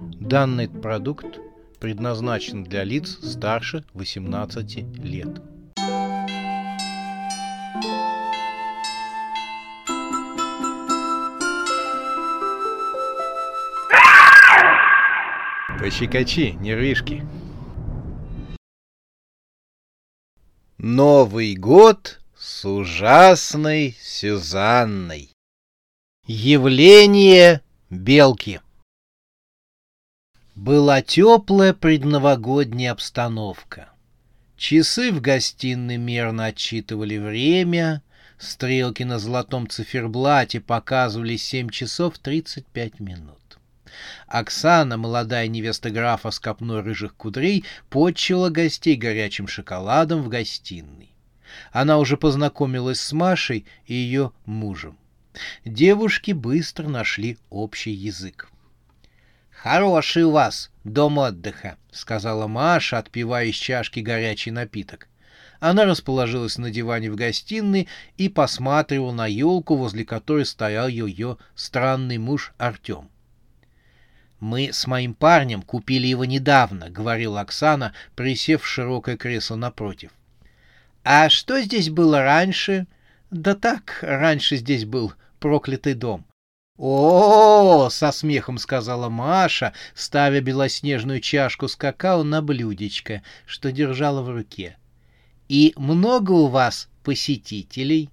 Данный продукт предназначен для лиц старше 18 лет. Пощекочи, нервишки. Новый год с ужасной Сюзанной. Явление белки. Была теплая предновогодняя обстановка. Часы в гостиной мерно отчитывали время, стрелки на золотом циферблате показывали 7 часов 35 минут. Оксана, молодая невеста графа с копной рыжих кудрей, подчила гостей горячим шоколадом в гостиной. Она уже познакомилась с Машей и ее мужем. Девушки быстро нашли общий язык. «Хороший у вас дом отдыха», — сказала Маша, отпивая из чашки горячий напиток. Она расположилась на диване в гостиной и посматривала на елку, возле которой стоял ее странный муж Артем. «Мы с моим парнем купили его недавно», — говорила Оксана, присев в широкое кресло напротив. «А что здесь было раньше?» «Да так, раньше здесь был проклятый дом». «О, — со смехом сказала Маша, ставя белоснежную чашку с какао на блюдечко, что держала в руке. И много у вас посетителей?»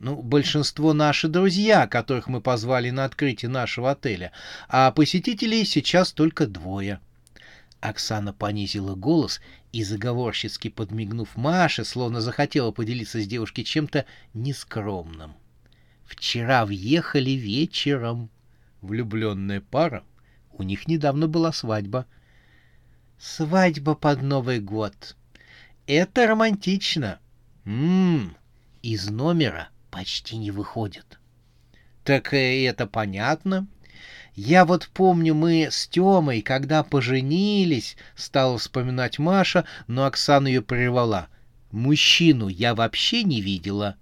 Ну, большинство наши друзья, которых мы позвали на открытие нашего отеля, а посетителей сейчас только двое. Оксана понизила голос и, заговорщицки подмигнув Маше, словно захотела поделиться с девушкой чем-то нескромным. Вчера въехали вечером. Влюбленная пара. У них недавно была свадьба. Свадьба под Новый год. Это романтично. Ммм, из номера почти не выходит. Так э, это понятно. Я вот помню, мы с Тёмой, когда поженились, стала вспоминать Маша, но Оксана ее прервала. Мужчину я вообще не видела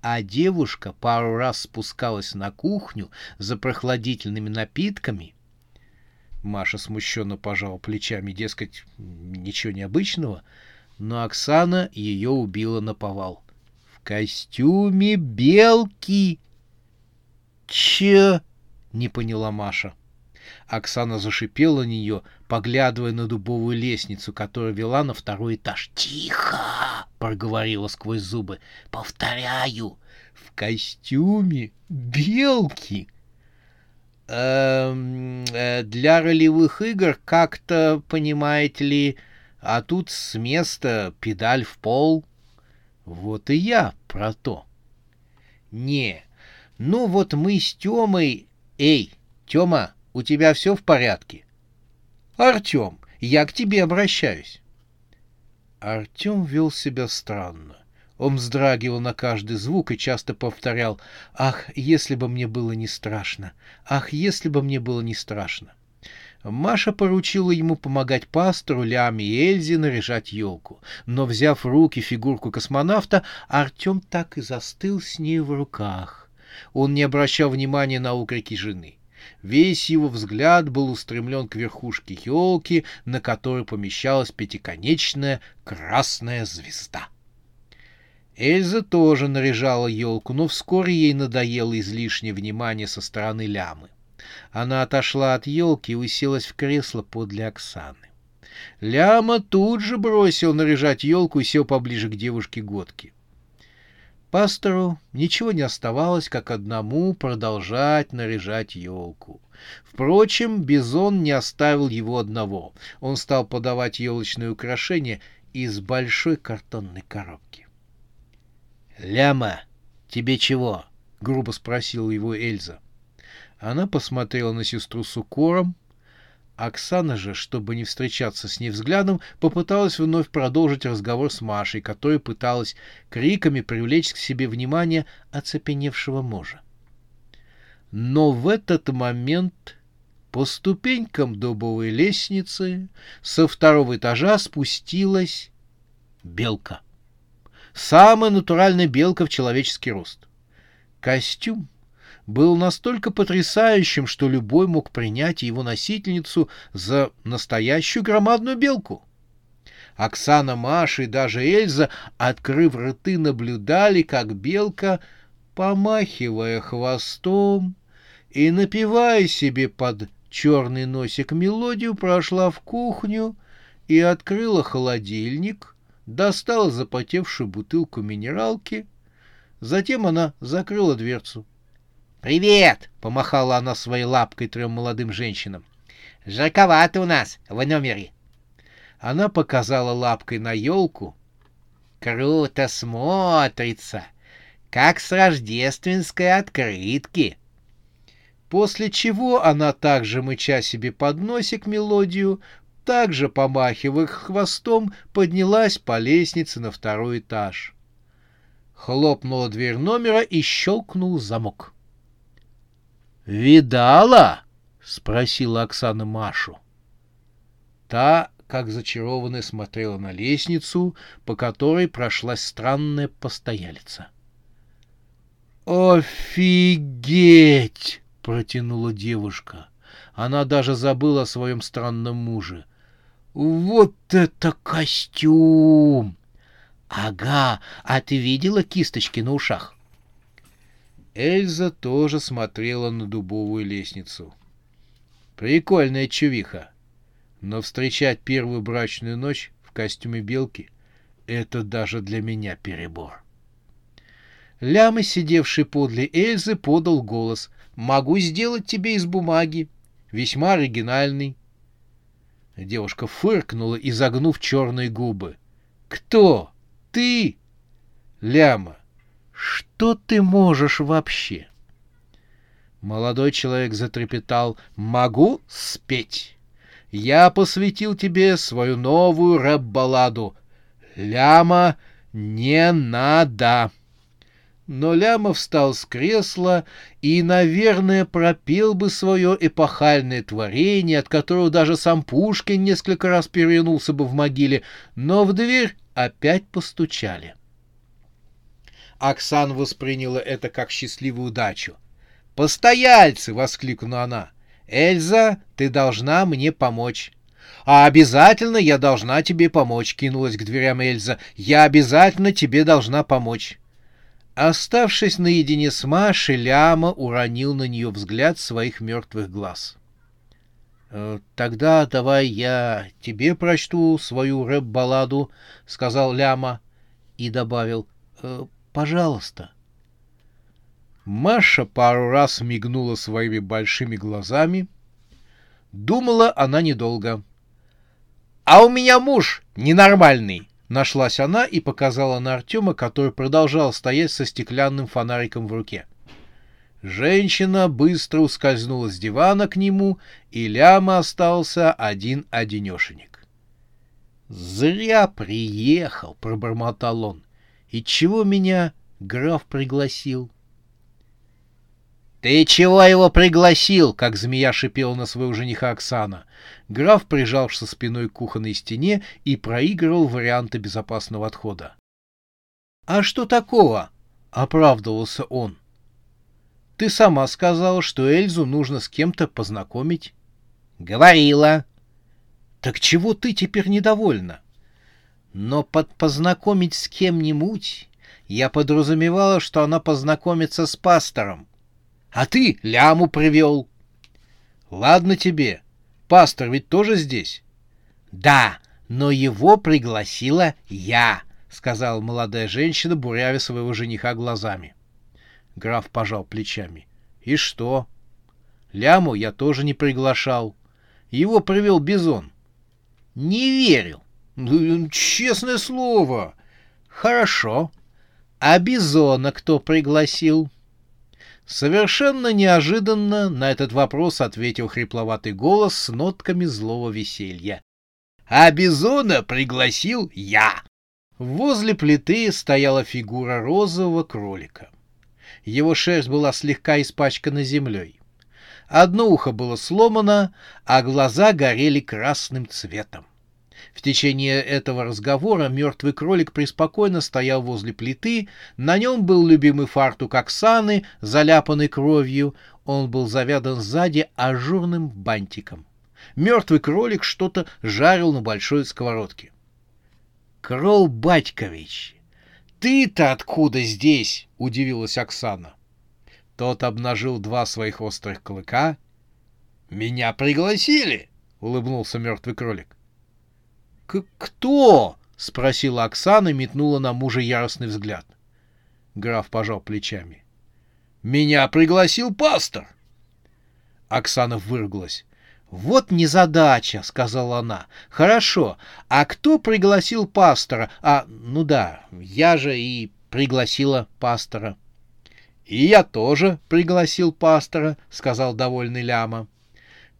а девушка пару раз спускалась на кухню за прохладительными напитками. Маша смущенно пожала плечами, дескать, ничего необычного, но Оксана ее убила на повал. В костюме белки. Че? Не поняла Маша. Оксана зашипела на нее, поглядывая на дубовую лестницу, которая вела на второй этаж. «Тихо!» — проговорила сквозь зубы. «Повторяю, в костюме белки!» эм, э, «Для ролевых игр как-то, понимаете ли, а тут с места педаль в пол». «Вот и я про то». «Не, ну вот мы с Тёмой... Эй, Тёма, у тебя все в порядке? Артем, я к тебе обращаюсь. Артем вел себя странно. Он вздрагивал на каждый звук и часто повторял «Ах, если бы мне было не страшно! Ах, если бы мне было не страшно!» Маша поручила ему помогать пастору, Ляме и Эльзе наряжать елку. Но, взяв в руки фигурку космонавта, Артем так и застыл с ней в руках. Он не обращал внимания на укрики жены. Весь его взгляд был устремлен к верхушке елки, на которой помещалась пятиконечная красная звезда. Эльза тоже наряжала елку, но вскоре ей надоело излишнее внимание со стороны лямы. Она отошла от елки и уселась в кресло подле Оксаны. Ляма тут же бросил наряжать елку и сел поближе к девушке Годке. Пастору ничего не оставалось, как одному продолжать наряжать елку. Впрочем, Бизон не оставил его одного. Он стал подавать елочные украшения из большой картонной коробки. «Ляма, тебе чего?» — грубо спросила его Эльза. Она посмотрела на сестру с укором, Оксана же, чтобы не встречаться с ней взглядом, попыталась вновь продолжить разговор с Машей, которая пыталась криками привлечь к себе внимание оцепеневшего мужа. Но в этот момент по ступенькам дубовой лестницы со второго этажа спустилась белка. Самая натуральная белка в человеческий рост. Костюм был настолько потрясающим, что любой мог принять его носительницу за настоящую громадную белку. Оксана, Маша и даже Эльза, открыв рты, наблюдали, как белка, помахивая хвостом и напивая себе под черный носик мелодию, прошла в кухню и открыла холодильник, достала запотевшую бутылку минералки, затем она закрыла дверцу. «Привет!» — помахала она своей лапкой трем молодым женщинам. «Жарковато у нас в номере». Она показала лапкой на елку. «Круто смотрится, как с рождественской открытки». После чего она также, мыча себе под носик мелодию, также помахивая хвостом, поднялась по лестнице на второй этаж. Хлопнула дверь номера и щелкнул замок. «Видала?» — спросила Оксана Машу. Та как зачарованная смотрела на лестницу, по которой прошлась странная постоялица. «Офигеть!» — протянула девушка. Она даже забыла о своем странном муже. «Вот это костюм!» «Ага, а ты видела кисточки на ушах?» Эльза тоже смотрела на дубовую лестницу. «Прикольная чувиха!» Но встречать первую брачную ночь в костюме белки — это даже для меня перебор. Ляма, сидевший подле Эльзы, подал голос. «Могу сделать тебе из бумаги. Весьма оригинальный». Девушка фыркнула, изогнув черные губы. «Кто? Ты?» «Ляма, что ты можешь вообще?» Молодой человек затрепетал. «Могу спеть» я посвятил тебе свою новую рэп-балладу. Ляма не надо. Но Ляма встал с кресла и, наверное, пропел бы свое эпохальное творение, от которого даже сам Пушкин несколько раз перевернулся бы в могиле, но в дверь опять постучали. Оксан восприняла это как счастливую удачу. «Постояльцы!» — воскликнула она. «Эльза, ты должна мне помочь». «А обязательно я должна тебе помочь», — кинулась к дверям Эльза. «Я обязательно тебе должна помочь». Оставшись наедине с Машей, Ляма уронил на нее взгляд своих мертвых глаз. «Э, «Тогда давай я тебе прочту свою рэп-балладу», — сказал Ляма и добавил. «Э, «Пожалуйста». Маша пару раз мигнула своими большими глазами. Думала она недолго. «А у меня муж ненормальный!» Нашлась она и показала на Артема, который продолжал стоять со стеклянным фонариком в руке. Женщина быстро ускользнула с дивана к нему, и Ляма остался один-одинешенек. «Зря приехал», — пробормотал он. «И чего меня граф пригласил?» «Ты чего его пригласил?» — как змея шипела на своего жениха Оксана. Граф прижался спиной к кухонной стене и проигрывал варианты безопасного отхода. «А что такого?» — оправдывался он. «Ты сама сказала, что Эльзу нужно с кем-то познакомить». «Говорила». «Так чего ты теперь недовольна?» «Но под познакомить с кем-нибудь я подразумевала, что она познакомится с пастором. А ты ляму привел. Ладно тебе. Пастор ведь тоже здесь. Да, но его пригласила я, сказала молодая женщина, бурявя своего жениха глазами. Граф пожал плечами. И что? Ляму я тоже не приглашал. Его привел Бизон. Не верю. Ну, честное слово. Хорошо. А Бизона кто пригласил? Совершенно неожиданно на этот вопрос ответил хрипловатый голос с нотками злого веселья. «А Бизона пригласил я!» Возле плиты стояла фигура розового кролика. Его шерсть была слегка испачкана землей. Одно ухо было сломано, а глаза горели красным цветом. В течение этого разговора мертвый кролик преспокойно стоял возле плиты, на нем был любимый фартук Оксаны, заляпанный кровью, он был завязан сзади ажурным бантиком. Мертвый кролик что-то жарил на большой сковородке. — Крол Батькович, ты-то откуда здесь? — удивилась Оксана. Тот обнажил два своих острых клыка. — Меня пригласили! — улыбнулся мертвый кролик. «Кто?» — спросила Оксана и метнула на мужа яростный взгляд. Граф пожал плечами. «Меня пригласил пастор!» Оксана выругалась. «Вот незадача», — сказала она. «Хорошо. А кто пригласил пастора? А, ну да, я же и пригласила пастора». «И я тоже пригласил пастора», — сказал довольный Ляма.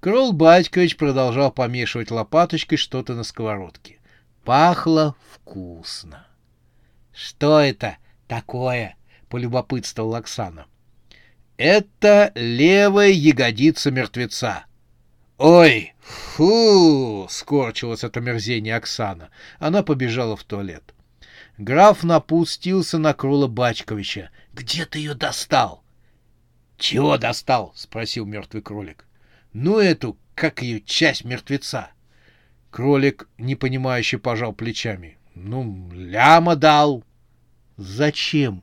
Крол Батькович продолжал помешивать лопаточкой что-то на сковородке. Пахло вкусно. — Что это такое? — полюбопытствовал Оксана. — Это левая ягодица мертвеца. — Ой, фу! — скорчилась от омерзения Оксана. Она побежала в туалет. Граф напустился на Крула Бачковича. — Где ты ее достал? — Чего достал? — спросил мертвый кролик. Ну, эту, как ее, часть мертвеца. Кролик, непонимающе, пожал плечами. Ну, ляма дал. Зачем?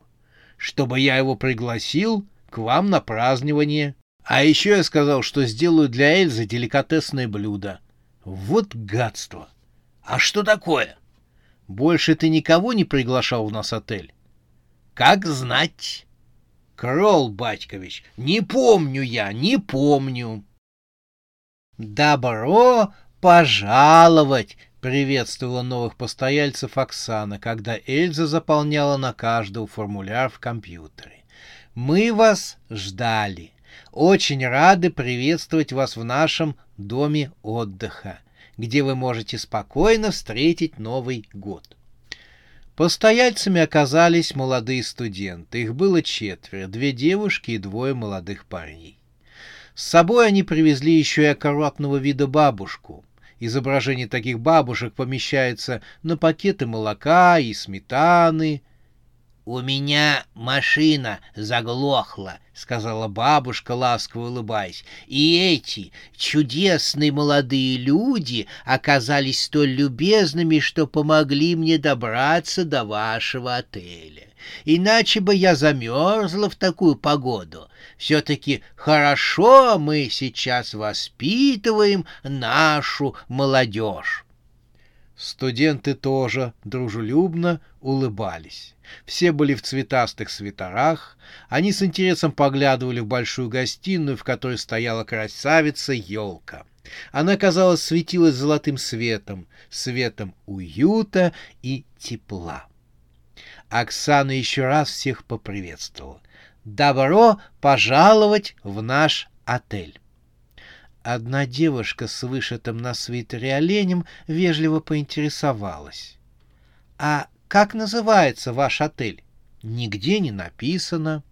Чтобы я его пригласил к вам на празднование. А еще я сказал, что сделаю для Эльзы деликатесное блюдо. Вот гадство. А что такое? Больше ты никого не приглашал в нас отель? Как знать? Крол, батькович, не помню я, не помню. «Добро пожаловать!» — приветствовала новых постояльцев Оксана, когда Эльза заполняла на каждого формуляр в компьютере. «Мы вас ждали. Очень рады приветствовать вас в нашем доме отдыха, где вы можете спокойно встретить Новый год». Постояльцами оказались молодые студенты. Их было четверо, две девушки и двое молодых парней. С собой они привезли еще и аккуратного вида бабушку. Изображение таких бабушек помещается на пакеты молока и сметаны. «У меня машина заглохла», — сказала бабушка, ласково улыбаясь. «И эти чудесные молодые люди оказались столь любезными, что помогли мне добраться до вашего отеля. Иначе бы я замерзла в такую погоду. Все-таки хорошо мы сейчас воспитываем нашу молодежь. Студенты тоже дружелюбно улыбались. Все были в цветастых свитерах. Они с интересом поглядывали в большую гостиную, в которой стояла красавица-елка. Она, казалось, светилась золотым светом, светом уюта и тепла. Оксана еще раз всех поприветствовала. «Добро пожаловать в наш отель!» Одна девушка с вышитым на свитере оленем вежливо поинтересовалась. «А как называется ваш отель?» «Нигде не написано».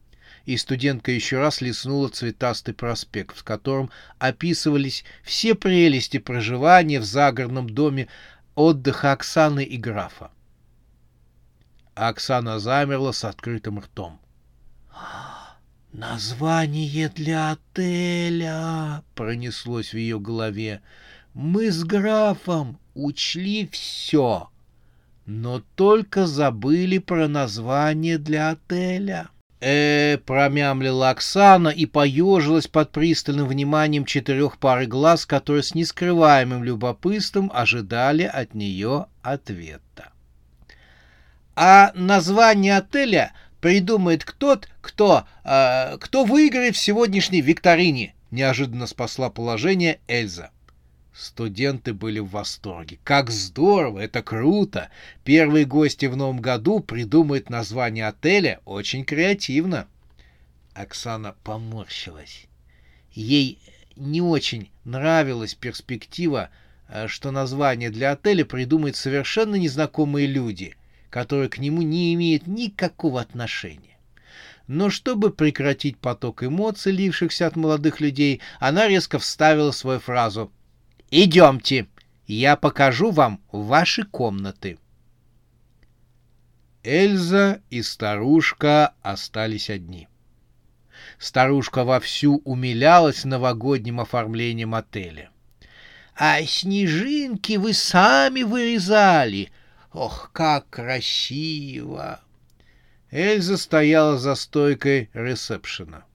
И студентка еще раз листнула цветастый проспект, в котором описывались все прелести проживания в загородном доме отдыха Оксаны и графа. Оксана замерла с открытым ртом. «Название для отеля!» — пронеслось в ее голове. «Мы с графом учли все, но только забыли про название для отеля». э промямлила Оксана и поежилась под пристальным вниманием четырех пары глаз, которые с нескрываемым любопытством ожидали от нее ответа. А название отеля придумает кто-то, кто, э, кто выиграет в сегодняшней викторине. Неожиданно спасла положение Эльза. Студенты были в восторге. Как здорово, это круто. Первые гости в новом году придумают название отеля очень креативно. Оксана поморщилась. Ей не очень нравилась перспектива, э, что название для отеля придумают совершенно незнакомые люди — которые к нему не имеют никакого отношения. Но чтобы прекратить поток эмоций, лившихся от молодых людей, она резко вставила свою фразу «Идемте! Я покажу вам ваши комнаты. Эльза и старушка остались одни. Старушка вовсю умилялась новогодним оформлением отеля. — А снежинки вы сами вырезали! Ох, как красиво! Эльза стояла за стойкой ресепшена.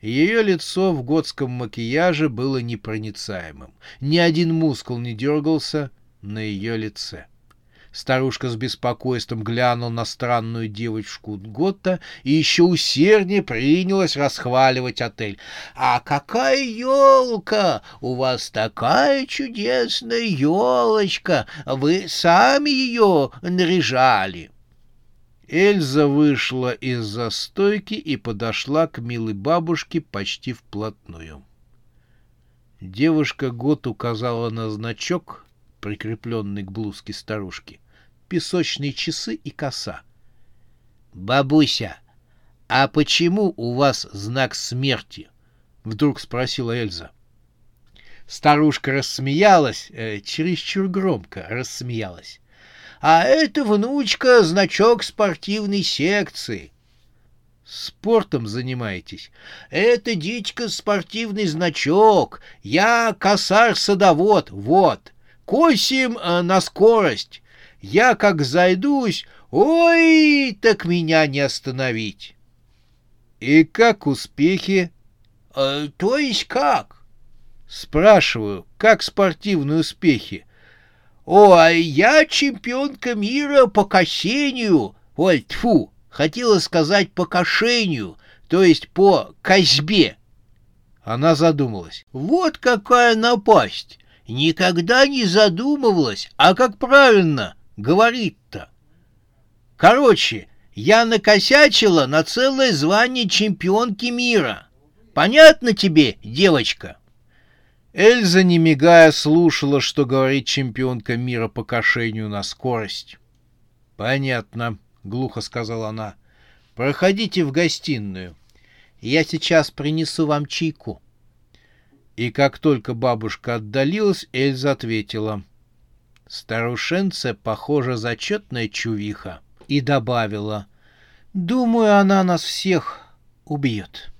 Ее лицо в готском макияже было непроницаемым. Ни один мускул не дергался на ее лице. Старушка с беспокойством глянула на странную девочку Готта и еще усерднее принялась расхваливать отель. «А какая елка! У вас такая чудесная елочка! Вы сами ее наряжали!» Эльза вышла из застойки и подошла к милой бабушке почти вплотную. Девушка год указала на значок, прикрепленный к блузке старушки, песочные часы и коса. — Бабуся, а почему у вас знак смерти? — вдруг спросила Эльза. Старушка рассмеялась, э, чересчур громко рассмеялась а это, внучка, значок спортивной секции. Спортом занимаетесь? Это, дичка, спортивный значок. Я косарь-садовод, вот. Косим э, на скорость. Я как зайдусь, ой, так меня не остановить. И как успехи? Э, то есть как? Спрашиваю, как спортивные успехи? О, а я чемпионка мира по косению. Ой, тьфу, хотела сказать по кошению, то есть по козьбе. Она задумалась. Вот какая напасть! Никогда не задумывалась, а как правильно говорит-то. Короче, я накосячила на целое звание чемпионки мира. Понятно тебе, девочка? Эльза, не мигая, слушала, что говорит чемпионка мира по кошению на скорость. «Понятно», — глухо сказала она. «Проходите в гостиную. Я сейчас принесу вам чайку». И как только бабушка отдалилась, Эльза ответила. «Старушенция, похоже, зачетная чувиха». И добавила. «Думаю, она нас всех убьет».